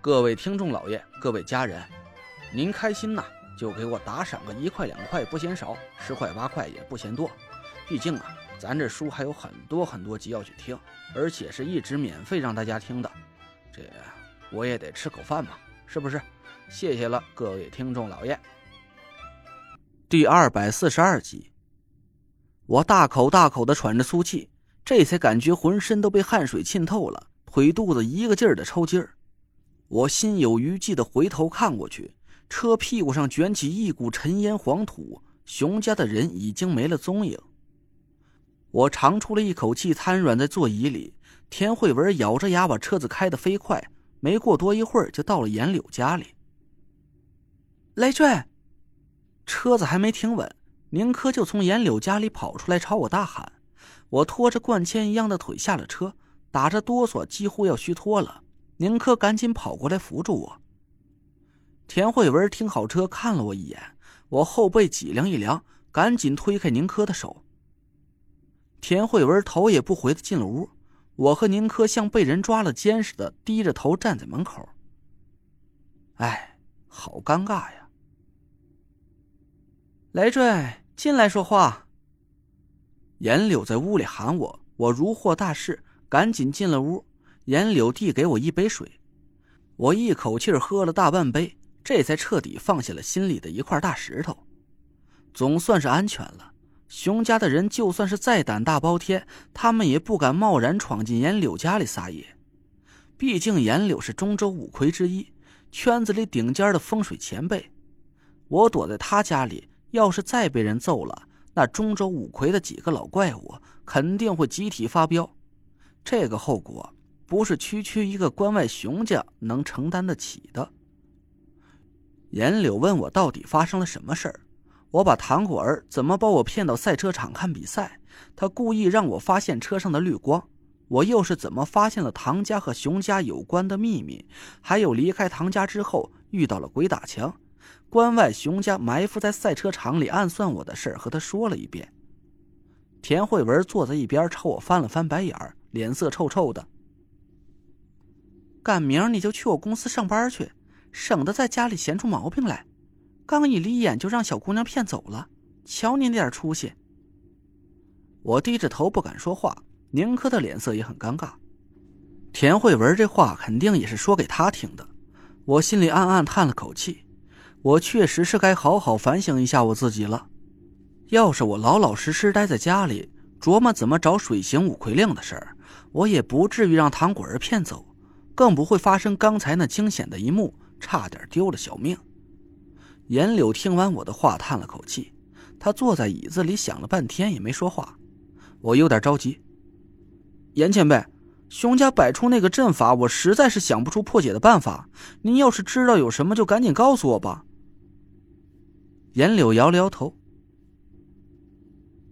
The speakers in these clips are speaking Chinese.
各位听众老爷，各位家人，您开心呐，就给我打赏个一块两块不嫌少，十块八块也不嫌多。毕竟啊，咱这书还有很多很多集要去听，而且是一直免费让大家听的，这我也得吃口饭嘛，是不是？谢谢了，各位听众老爷。第二百四十二集，我大口大口的喘着粗气，这才感觉浑身都被汗水浸透了，腿肚子一个劲儿的抽筋儿。我心有余悸的回头看过去，车屁股上卷起一股尘烟黄土，熊家的人已经没了踪影。我长出了一口气，瘫软在座椅里。田慧文咬着牙把车子开得飞快，没过多一会儿就到了严柳家里。雷坠，车子还没停稳，宁珂就从严柳家里跑出来朝我大喊。我拖着灌铅一样的腿下了车，打着哆嗦，几乎要虚脱了。宁珂赶紧跑过来扶住我。田慧文停好车，看了我一眼，我后背脊梁一凉，赶紧推开宁珂的手。田慧文头也不回的进了屋，我和宁珂像被人抓了奸似的，低着头站在门口。哎，好尴尬呀！雷坠，进来说话。严柳在屋里喊我，我如获大赦，赶紧进了屋。严柳递给我一杯水，我一口气喝了大半杯，这才彻底放下了心里的一块大石头，总算是安全了。熊家的人就算是再胆大包天，他们也不敢贸然闯进严柳家里撒野。毕竟严柳是中州五魁之一，圈子里顶尖的风水前辈。我躲在他家里，要是再被人揍了，那中州五魁的几个老怪物肯定会集体发飙，这个后果。不是区区一个关外熊家能承担得起的。严柳问我到底发生了什么事儿，我把唐果儿怎么把我骗到赛车场看比赛，他故意让我发现车上的绿光，我又是怎么发现了唐家和熊家有关的秘密，还有离开唐家之后遇到了鬼打墙，关外熊家埋伏在赛车场里暗算我的事儿，和他说了一遍。田慧文坐在一边朝我翻了翻白眼，脸色臭臭的。赶明儿你就去我公司上班去，省得在家里闲出毛病来。刚一离眼就让小姑娘骗走了，瞧你那点出息！我低着头不敢说话，宁珂的脸色也很尴尬。田慧文这话肯定也是说给他听的，我心里暗暗叹了口气。我确实是该好好反省一下我自己了。要是我老老实实待在家里，琢磨怎么找水行五魁令的事儿，我也不至于让唐果儿骗走。更不会发生刚才那惊险的一幕，差点丢了小命。严柳听完我的话，叹了口气，他坐在椅子里想了半天也没说话。我有点着急。严前辈，熊家摆出那个阵法，我实在是想不出破解的办法。您要是知道有什么，就赶紧告诉我吧。严柳摇了摇头。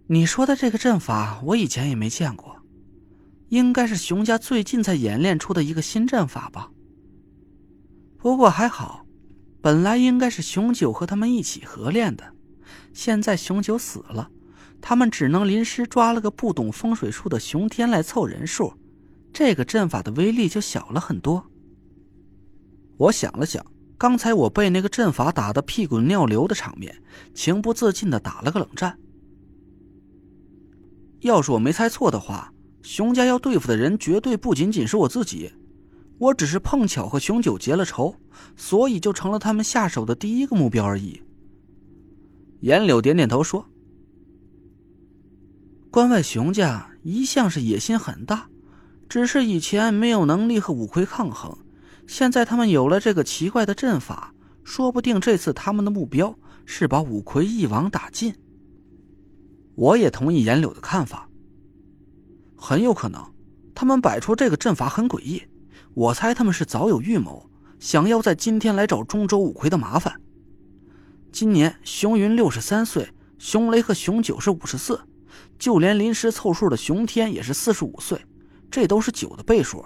你说的这个阵法，我以前也没见过。应该是熊家最近才演练出的一个新阵法吧。不过还好，本来应该是熊九和他们一起合练的，现在熊九死了，他们只能临时抓了个不懂风水术的熊天来凑人数，这个阵法的威力就小了很多。我想了想，刚才我被那个阵法打得屁滚尿流的场面，情不自禁的打了个冷战。要是我没猜错的话。熊家要对付的人绝对不仅仅是我自己，我只是碰巧和熊九结了仇，所以就成了他们下手的第一个目标而已。严柳点点头说：“关外熊家一向是野心很大，只是以前没有能力和五魁抗衡，现在他们有了这个奇怪的阵法，说不定这次他们的目标是把五魁一网打尽。”我也同意严柳的看法。很有可能，他们摆出这个阵法很诡异。我猜他们是早有预谋，想要在今天来找中州五魁的麻烦。今年熊云六十三岁，熊雷和熊九是五十四，就连临时凑数的熊天也是四十五岁，这都是九的倍数。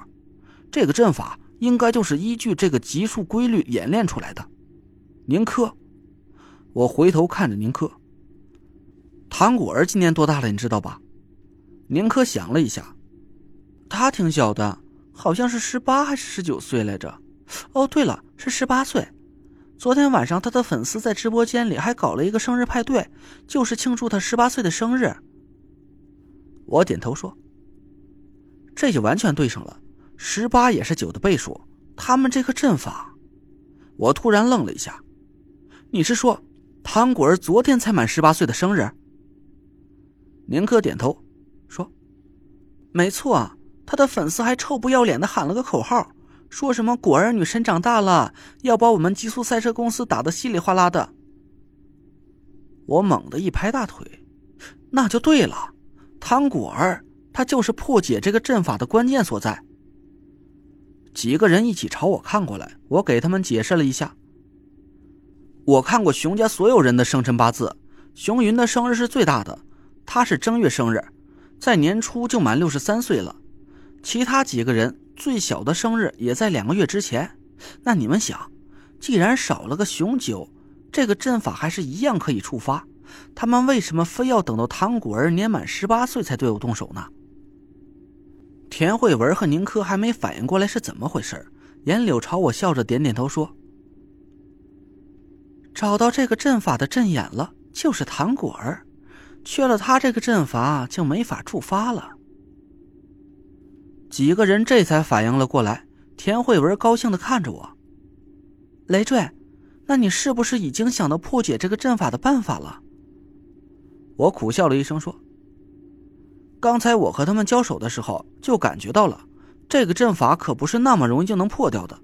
这个阵法应该就是依据这个级数规律演练出来的。宁珂，我回头看着宁珂。唐果儿今年多大了？你知道吧？宁珂想了一下，他挺小的。好像是十八还是十九岁来着？哦，对了，是十八岁。昨天晚上他的粉丝在直播间里还搞了一个生日派对，就是庆祝他十八岁的生日。我点头说：“这就完全对上了，十八也是九的倍数。他们这个阵法……”我突然愣了一下：“你是说，唐果儿昨天才满十八岁的生日？”宁珂点头：“没错。”他的粉丝还臭不要脸的喊了个口号，说什么“果儿女神长大了，要把我们极速赛车公司打得稀里哗啦的。”我猛地一拍大腿，那就对了，唐果儿他就是破解这个阵法的关键所在。几个人一起朝我看过来，我给他们解释了一下。我看过熊家所有人的生辰八字，熊云的生日是最大的，他是正月生日，在年初就满六十三岁了。其他几个人最小的生日也在两个月之前，那你们想，既然少了个熊九，这个阵法还是一样可以触发，他们为什么非要等到唐果儿年满十八岁才对我动手呢？田慧文和宁珂还没反应过来是怎么回事，严柳朝我笑着点点头说：“找到这个阵法的阵眼了，就是唐果儿，缺了他这个阵法就没法触发了。”几个人这才反应了过来，田慧文高兴的看着我：“累赘，那你是不是已经想到破解这个阵法的办法了？”我苦笑了一声说：“刚才我和他们交手的时候，就感觉到了，这个阵法可不是那么容易就能破掉的。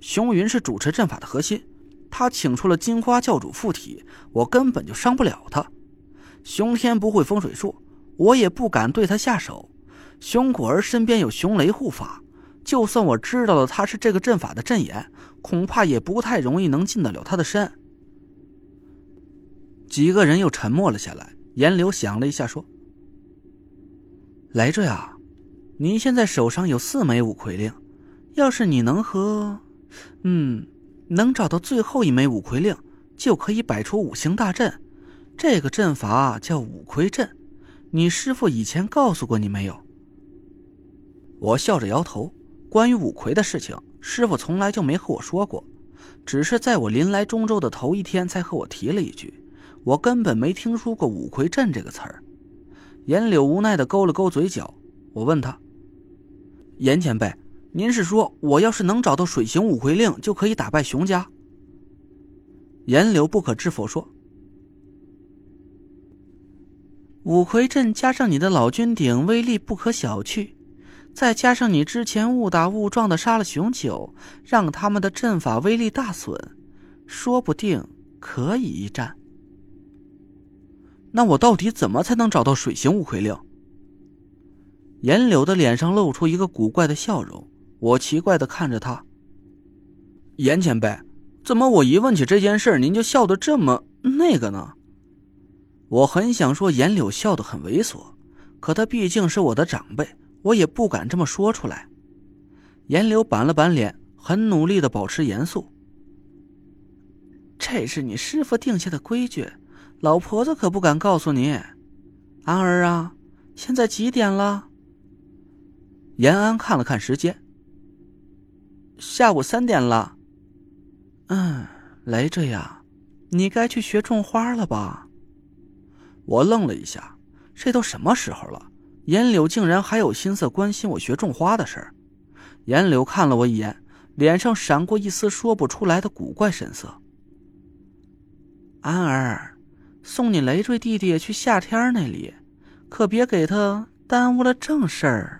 熊云是主持阵法的核心，他请出了金花教主附体，我根本就伤不了他。熊天不会风水术，我也不敢对他下手。”熊果儿身边有熊雷护法，就算我知道了他是这个阵法的阵眼，恐怕也不太容易能进得了他的身。几个人又沉默了下来。严流想了一下，说：“来着呀，你现在手上有四枚五魁令，要是你能和……嗯，能找到最后一枚五魁令，就可以摆出五行大阵。这个阵法叫五魁阵，你师傅以前告诉过你没有？”我笑着摇头，关于五魁的事情，师傅从来就没和我说过，只是在我临来中州的头一天才和我提了一句，我根本没听说过五魁阵这个词儿。严柳无奈的勾了勾嘴角，我问他：“严前辈，您是说我要是能找到水行五魁令，就可以打败熊家？”严柳不可置否说：“五魁阵加上你的老君鼎，威力不可小觑。”再加上你之前误打误撞的杀了熊九，让他们的阵法威力大损，说不定可以一战。那我到底怎么才能找到水行五魁令？严柳的脸上露出一个古怪的笑容，我奇怪的看着他。严前辈，怎么我一问起这件事您就笑得这么那个呢？我很想说严柳笑得很猥琐，可他毕竟是我的长辈。我也不敢这么说出来。严柳板了板脸，很努力的保持严肃。这是你师傅定下的规矩，老婆子可不敢告诉你。安儿啊，现在几点了？延安看了看时间，下午三点了。嗯，雷着呀，你该去学种花了吧？我愣了一下，这都什么时候了？严柳竟然还有心思关心我学种花的事儿，严柳看了我一眼，脸上闪过一丝说不出来的古怪神色。安儿，送你累赘弟弟去夏天那里，可别给他耽误了正事儿。